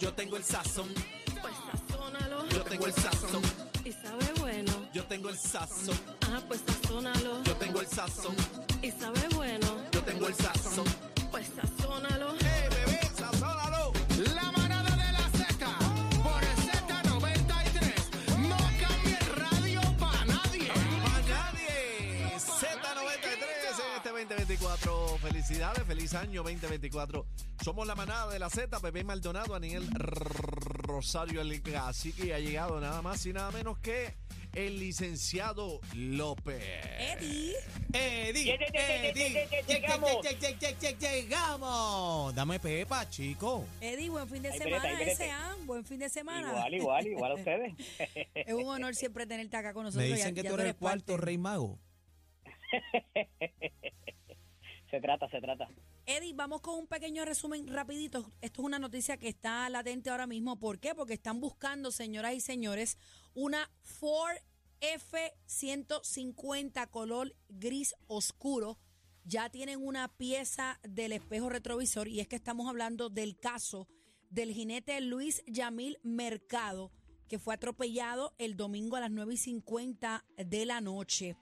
Yo tengo el sazón, Pues sazónalo. yo tengo el sazón, Y sabe bueno. yo tengo el sazón, Ah, pues sazónalo. yo tengo el sazón, Y sabe bueno. yo tengo el sazón. Pues sazónalo. ¡Eh, bebé, sazónalo! La 2024. Felicidades, feliz año 2024. Somos la manada de la Z, Pepe Maldonado, Aniel Rosario el Cacique y ha llegado nada más y nada menos que el licenciado López. Eddie. Eddie, Eddie, lle- lle- lle- llegamos. lle- lle- lle- lle- llegamos. Dame pepa, chico. Eddie, buen fin de Ahí semana vete. ¿ah? Buen fin de semana. Igual, igual, igual a ustedes. Es un honor siempre tenerte acá con nosotros. Me dicen ya- que ya tú eres el cuarto rey mago. se trata, se trata. Eddie, vamos con un pequeño resumen rapidito. Esto es una noticia que está latente ahora mismo. ¿Por qué? Porque están buscando, señoras y señores, una Ford F-150 color gris oscuro. Ya tienen una pieza del espejo retrovisor y es que estamos hablando del caso del jinete Luis Yamil Mercado, que fue atropellado el domingo a las 9 y 50 de la noche.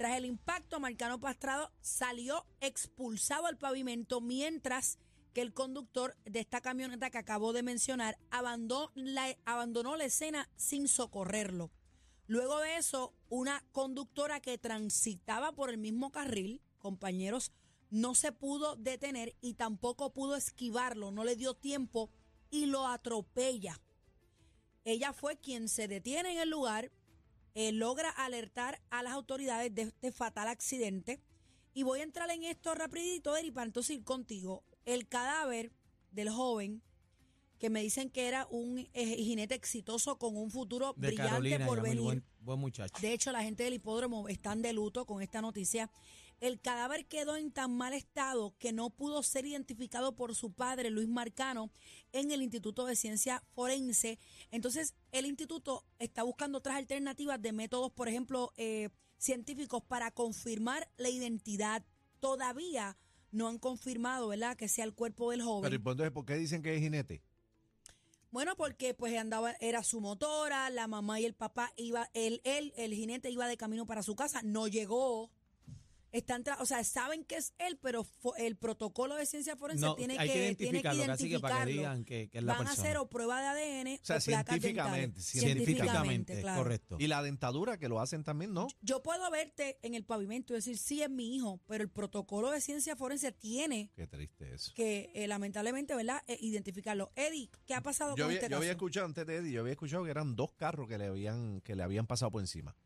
Tras el impacto, Marcano Pastrado salió expulsado al pavimento mientras que el conductor de esta camioneta que acabo de mencionar abandonó la, abandonó la escena sin socorrerlo. Luego de eso, una conductora que transitaba por el mismo carril, compañeros, no se pudo detener y tampoco pudo esquivarlo, no le dio tiempo y lo atropella. Ella fue quien se detiene en el lugar, eh, logra alertar a las autoridades de este fatal accidente. Y voy a entrar en esto rapidito, Eri, para entonces ir contigo. El cadáver del joven, que me dicen que era un eh, jinete exitoso con un futuro De brillante Carolina, por venir. buen, buen muchacho. De hecho, la gente del hipódromo están de luto con esta noticia. El cadáver quedó en tan mal estado que no pudo ser identificado por su padre, Luis Marcano, en el Instituto de Ciencia Forense. Entonces, el instituto está buscando otras alternativas de métodos, por ejemplo, eh, científicos para confirmar la identidad. Todavía no han confirmado, ¿verdad?, que sea el cuerpo del joven. Pero ¿y entonces por qué dicen que es jinete? Bueno, porque pues andaba, era su motora, la mamá y el papá iba, él, él, el jinete iba de camino para su casa, no llegó. Están, tra- o sea, saben que es él, pero el protocolo de ciencia forense No, tiene, hay que, que tiene que identificarlo, casi que para que identificarlo. digan que, que es la Van a hacer o prueba de ADN O sea, o científicamente. Científicamente, claro. correcto. Y la dentadura que lo hacen también, ¿no? Yo puedo verte en el pavimento y decir, sí, es mi hijo, pero el protocolo de ciencia forense tiene Qué triste eso. que, eh, lamentablemente, ¿verdad?, Eh, identificarlo. Eddie, ¿qué ha pasado Yo con había, este yo había escuchado antes de Eddie, yo había escuchado que eran dos carros que le habían, que le habían pasado por encima.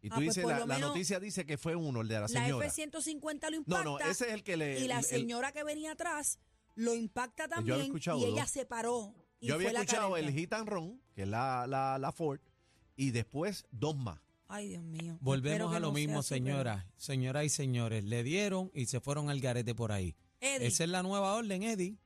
Y tú Ah, pues dices, la, la noticia dice que fue uno, el de la La señora. F-150 lo no, impacta. no, ese es el que le... y la el- el- señora que venía atrás lo impacta Yo había también escuchado y ella se paró. Y yo había la escuchado el. Hit and Run, que es la, la, la Ford, y después dos más. Ay, Dios mío. Volvemos a lo no mismo, señoras, señoras y señores. Le dieron y se fueron al garete por ahí. Eddie, Esa es la nueva orden, Eddie.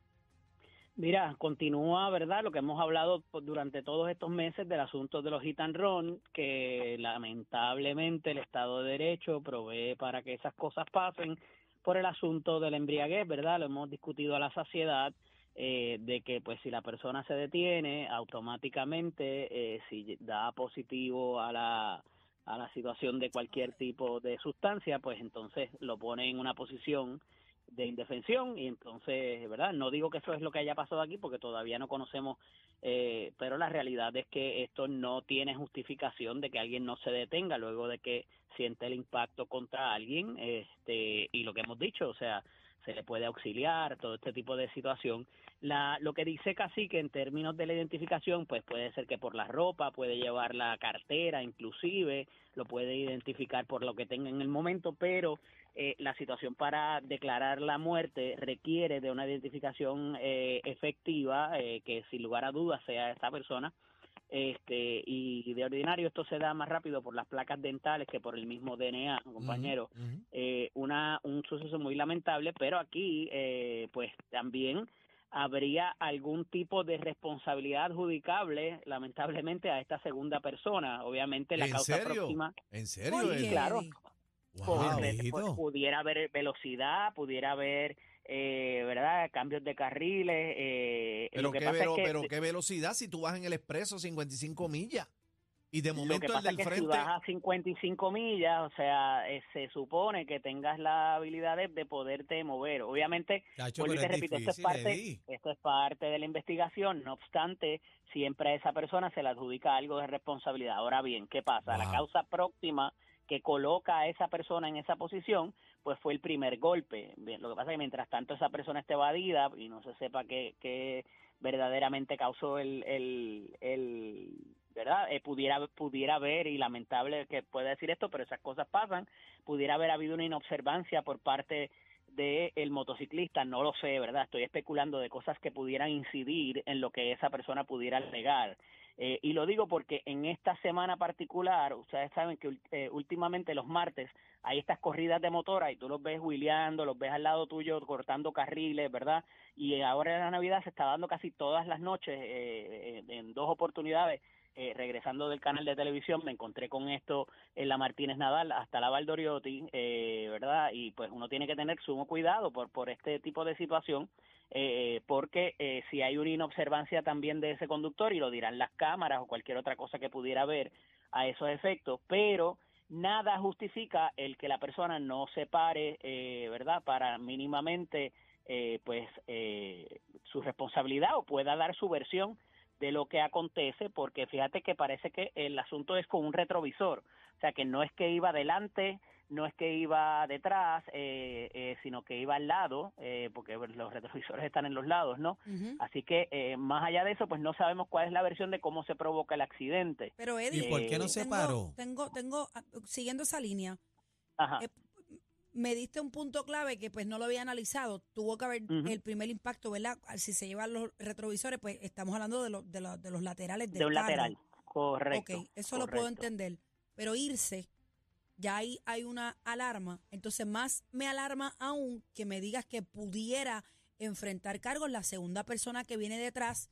Mira, continúa, ¿verdad? Lo que hemos hablado durante todos estos meses del asunto de los hit and run, que lamentablemente el Estado de Derecho provee para que esas cosas pasen por el asunto del embriaguez, ¿verdad? Lo hemos discutido a la saciedad, eh, de que pues si la persona se detiene, automáticamente, eh, si da positivo a la a la situación de cualquier tipo de sustancia, pues entonces lo pone en una posición de indefensión y entonces, ¿verdad? No digo que eso es lo que haya pasado aquí porque todavía no conocemos, eh, pero la realidad es que esto no tiene justificación de que alguien no se detenga luego de que siente el impacto contra alguien, este, y lo que hemos dicho, o sea, se le puede auxiliar, todo este tipo de situación. La, lo que dice Cacique en términos de la identificación, pues puede ser que por la ropa, puede llevar la cartera, inclusive, lo puede identificar por lo que tenga en el momento, pero eh, la situación para declarar la muerte requiere de una identificación eh, efectiva, eh, que sin lugar a dudas sea esta persona, este y de ordinario esto se da más rápido por las placas dentales que por el mismo DNA, compañero. Eh, una un suceso muy lamentable, pero aquí eh, pues también habría algún tipo de responsabilidad adjudicable, lamentablemente, a esta segunda persona. Obviamente la ¿En causa serio? próxima ¿En serio? oye, Eddie? claro. Wow. pues, pudiera haber velocidad, pudiera haber eh, ¿verdad? Cambios de carriles. Eh, Pero, lo que qué, pasa velo- es que pero qué velocidad si tú vas en el expreso 55 millas. Y de Lo que momento el pasa del es que si frente. vas a 55 millas, o sea, eh, se supone que tengas la habilidad de, de poderte mover. Obviamente, Chacho, te es repito, esto es, parte, esto es parte de la investigación. No obstante, siempre a esa persona se le adjudica algo de responsabilidad. Ahora bien, ¿qué pasa? La causa próxima que coloca a esa persona en esa posición, pues fue el primer golpe. Lo que pasa es que mientras tanto esa persona esté evadida y no se sepa qué, verdaderamente causó el, el, el ¿verdad? Eh, pudiera, pudiera haber, y lamentable que pueda decir esto, pero esas cosas pasan, pudiera haber habido una inobservancia por parte del motociclista, no lo sé, ¿verdad? Estoy especulando de cosas que pudieran incidir en lo que esa persona pudiera alegar. Eh, y lo digo porque en esta semana particular, ustedes saben que eh, últimamente los martes hay estas corridas de motora y tú los ves huileando, los ves al lado tuyo cortando carriles, ¿verdad? Y ahora en la Navidad se está dando casi todas las noches, eh, en dos oportunidades, eh, regresando del canal de televisión, me encontré con esto en la Martínez Nadal hasta la Valdoriotti, eh, ¿verdad? Y pues uno tiene que tener sumo cuidado por, por este tipo de situación, eh, porque eh, si hay una inobservancia también de ese conductor, y lo dirán las cámaras o cualquier otra cosa que pudiera haber a esos efectos, pero nada justifica el que la persona no se pare, eh, ¿verdad? Para mínimamente, eh, pues, su responsabilidad o pueda dar su versión de lo que acontece, porque fíjate que parece que el asunto es con un retrovisor, o sea que no es que iba adelante, no es que iba detrás, eh, eh, sino que iba al lado, eh, porque los retrovisores están en los lados, ¿no? Así que eh, más allá de eso, pues no sabemos cuál es la versión de cómo se provoca el accidente. Pero ¿Y Eddie, por qué no se tengo, paró? tengo, tengo, ah, siguiendo esa línea, Ajá. Me diste un punto clave que pues no lo había analizado. Tuvo que haber el primer impacto, ¿verdad? Si se llevan los retrovisores, pues estamos hablando de, los de, los- de los laterales del de un carro. lateral. Correcto. Ok, eso lo puedo entender. Pero irse, ya ahí hay una alarma. Entonces, más me alarma aún que me digas que pudiera enfrentar cargos la segunda persona que viene detrás,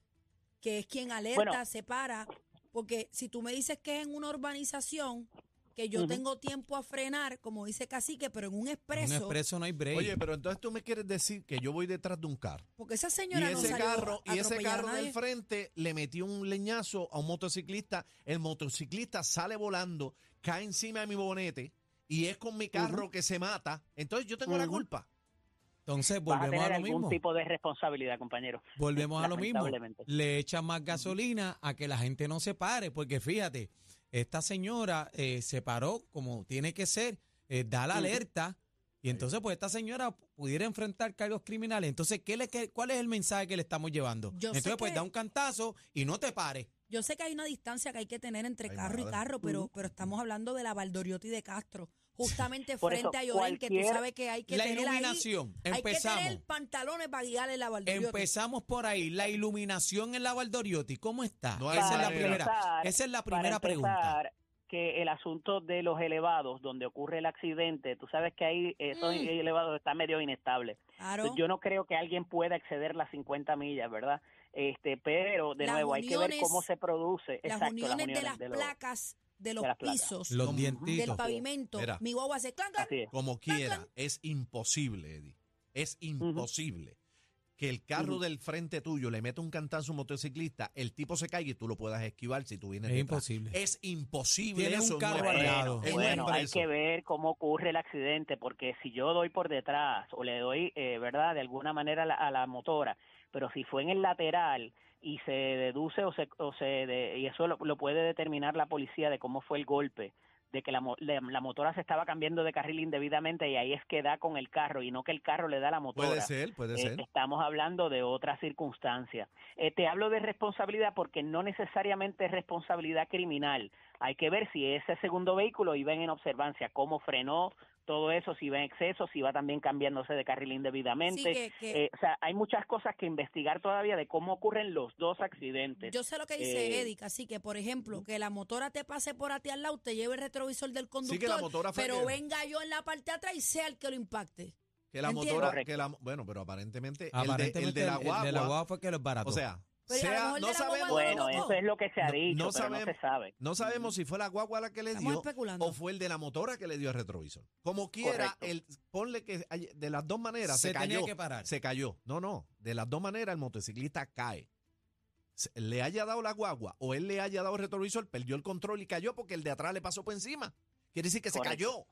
que es quien alerta, Bueno. se para. Porque si tú me dices que es en una urbanización, que yo tengo tiempo a frenar, como dice Cacique, pero en un En un expreso, expreso no hay break. Oye, pero entonces tú me quieres decir que yo voy detrás de un carro. porque esa Y señora no ese salió carro, a y ese carro del frente le metió un leñazo a un motociclista. El motociclista sale volando, cae encima de mi bonete y es con mi carro que se mata. Entonces yo tengo la culpa. Entonces Vas a volvemos tener a lo algún mismo. tipo de responsabilidad, compañero. Volvemos a lo mismo. Lamentablemente. Le echan más gasolina a que la gente no se pare, porque fíjate, esta señora eh, se paró como tiene que ser, eh, da la alerta, y entonces pues esta señora pudiera enfrentar cargos criminales. Entonces, ¿qué le, qué- ¿cuál es el mensaje que le estamos llevando? Yo sé entonces, pues que- da un cantazo y no te pares. Yo sé que hay una distancia que hay que tener entre Ay, carro y carro, pero, pero estamos hablando de la Valdoriotti de Castro, justamente Por frente eso, a Llorén, que tú cualquier- sabes que hay que La tener ahí, iluminación, hay que empezamos. tener pantalones para guiarle la Valdoriotti. Empezamos por ahí, la iluminación en la Valdoriotti, ¿cómo está? No hay esa, es la manera. primera, empezar- esa es la para primera pregunta. empezar, que el asunto de los elevados, donde ocurre el accidente, tú sabes que ahí esos Mm. elevados están medio inestables. Claro. Yo no creo que alguien pueda exceder las 50 millas, ¿verdad? Este, pero de Las nuevo hay que ver uniones- cómo se produce. las Exacto, uniones, de las de los- placas de los de pisos, Los dientitos. del pavimento, Mira. mi guagua hace clan. Como quiera, es imposible, Eddie. Es imposible que el carro del frente tuyo le meta un cantazo a un motociclista, el tipo se caiga y tú lo puedas esquivar si tú vienes Es detrás. imposible. Es imposible Tienes eso. un carro al lado. Bueno, hay que ver cómo ocurre el accidente, porque si yo doy por detrás o le doy, eh, ¿verdad?, de alguna manera a la, a la motora, pero si fue en el lateral y se deduce o se, o se de- y eso lo, lo puede determinar la policía de cómo fue el golpe, de que la, mo- la, la motora se estaba cambiando de carril indebidamente y ahí es que da con el carro y no que el carro le da a la motora. Puede ser, puede Eh, ser. estamos hablando de otra circunstancia. Eh, te hablo de responsabilidad porque no necesariamente es responsabilidad criminal. Hay que ver si ese segundo vehículo iba en observancia, cómo frenó, todo eso, si va en exceso, si va también cambiándose de carril Sí, indebidamente. que- que- Eh, o sea, hay muchas cosas que investigar todavía de cómo ocurren los dos accidentes. Yo sé lo que dice Eh, Edic, así que, por ejemplo, que la motora te pase por a ti al lado, te lleve el retrovisor del conductor, Sí, que la motora pero que- venga yo en la parte de atrás y sea el que lo impacte. Que la motora, que la, bueno, pero aparentemente, el de- Aparentemente el de, la el de la guagua, guagua fue que los barató. o sea, Pero sea, no sabemos. no Bueno, tocó. eso es lo que se ha No- dicho, no pero no sabemos. se sabe. No sabemos si fue la guagua la que le dio o fue el de la motora que le dio el retrovisor. Como quiera, Correcto. el, ponle que de las dos maneras se, Se tenía cayó. que parar. Se cayó. No, no. De las dos maneras el motociclista cae. Le haya dado la guagua o él le haya dado el retrovisor, perdió el control y cayó porque el de atrás le pasó por encima. Quiere decir que se cayó.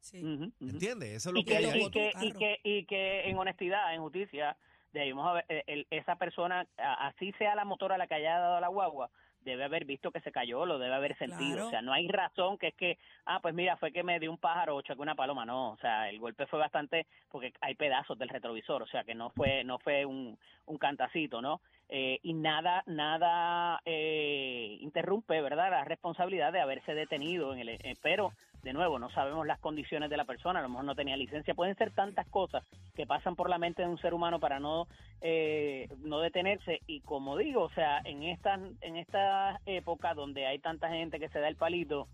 Sí. ¿Entiendes? Eso es lo y que, que, y, que, tu y, carro. que, y que en honestidad, en justicia, debimos haber, eh, el- esa persona, así sea la motora la que haya dado la guagua, debe haber visto que se cayó, lo debe haber sentido. Claro. O sea, no hay razón que es que, ah, pues mira, fue que me dio un pájaro o choqué una paloma. No, o sea, el golpe fue bastante, porque hay pedazos del retrovisor, o sea, que no fue no fue un, un cantacito, ¿no? Eh, y nada nada eh, interrumpe, ¿verdad?, la responsabilidad de haberse detenido en el... eh, pero, de nuevo, no sabemos las condiciones de la persona, a lo mejor no tenía licencia. Pueden ser tantas cosas que pasan por la mente de un ser humano para no eh, no detenerse y como digo, o sea, en esta en esta época donde hay tanta gente que se da el palito,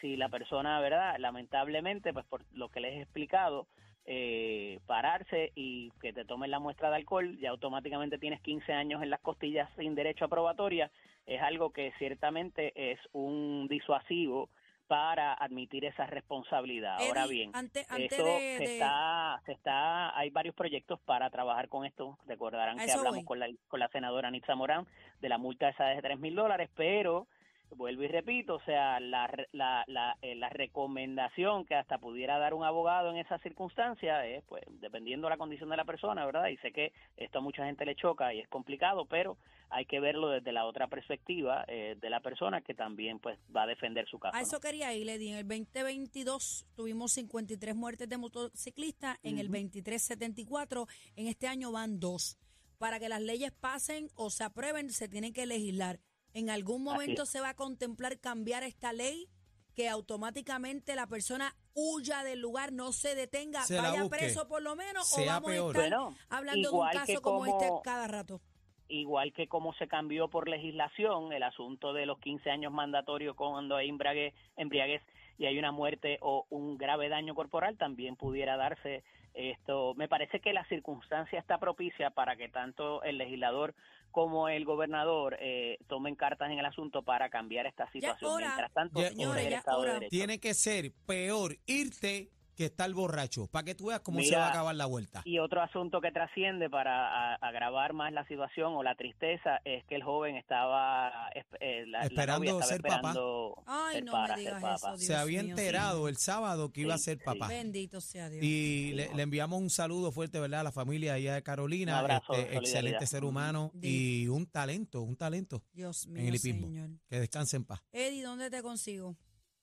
si la persona, ¿verdad? Lamentablemente, pues por lo que les he explicado, eh, pararse y que te tomen la muestra de alcohol, ya automáticamente tienes 15 años en las costillas sin derecho a probatoria, es algo que ciertamente es un disuasivo para admitir esa responsabilidad. Ahora bien, antes eso de, se de- está, se está, hay varios proyectos para trabajar con esto. Recordarán que hablamos voy. con la, con la senadora Nitza Morán de la multa esa de tres mil dólares, pero vuelvo y repito, o sea, la, la, la, eh, la recomendación que hasta pudiera dar un abogado en esa circunstancia es, pues, dependiendo de la condición de la persona, ¿verdad? Y sé que esto a mucha gente le choca y es complicado, pero hay que verlo desde la otra perspectiva eh, de la persona que también, pues, va a defender su caso. A ¿no? eso quería ir, Lady. En el 2022 tuvimos 53 muertes de motociclistas, en el Ujú. 23 74, en este año van dos. Para que las leyes pasen o se aprueben, se tienen que legislar. ¿En algún momento se va a contemplar cambiar esta ley? Que automáticamente la persona huya del lugar, no se detenga, Se vaya preso por lo menos, o Sea vamos peor. a estar Bueno, hablando de un igual caso que como este como- cada rato. igual que como se cambió por legislación el asunto de los 15 años mandatorios cuando hay embriaguez, embriaguez y hay una muerte o un grave daño corporal, también pudiera darse esto. Me parece que la circunstancia está propicia para que tanto el legislador como el gobernador eh, tomen cartas en el asunto para cambiar esta situación. Mientras tanto, Ya ese es hora, el ya Estado de hora. Derecho. Tiene que ser peor irte que estar borracho, para que tú veas cómo se va a acabar la vuelta. Y otro asunto que trasciende para a- agravar más la situación o la tristeza es que el joven estaba eh, la- la Esperando novia ser papá. esperando Ay, ser no para me ser digas papá. eso, Dios se había mío, enterado el sábado que iba a ser sí. papá. Bendito sea Dios. Y Sí, le, enviamos un saludo fuerte, ¿verdad? A la familia allá de Carolina. Un abrazo este, excelente ser humano y un talento, un talento Dios en mío, el hipismo. Señor. Que descanse en paz. Eddie, ¿dónde te consigo?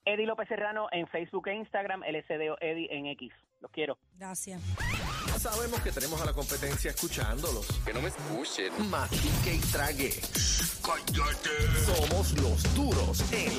Eddie López Serrano en Facebook e Instagram, LSDO Eddie en X. Los quiero. Gracias. Sabemos que tenemos a la competencia escuchándolos. Que no me escuchen. Matique y trague. Somos los duros en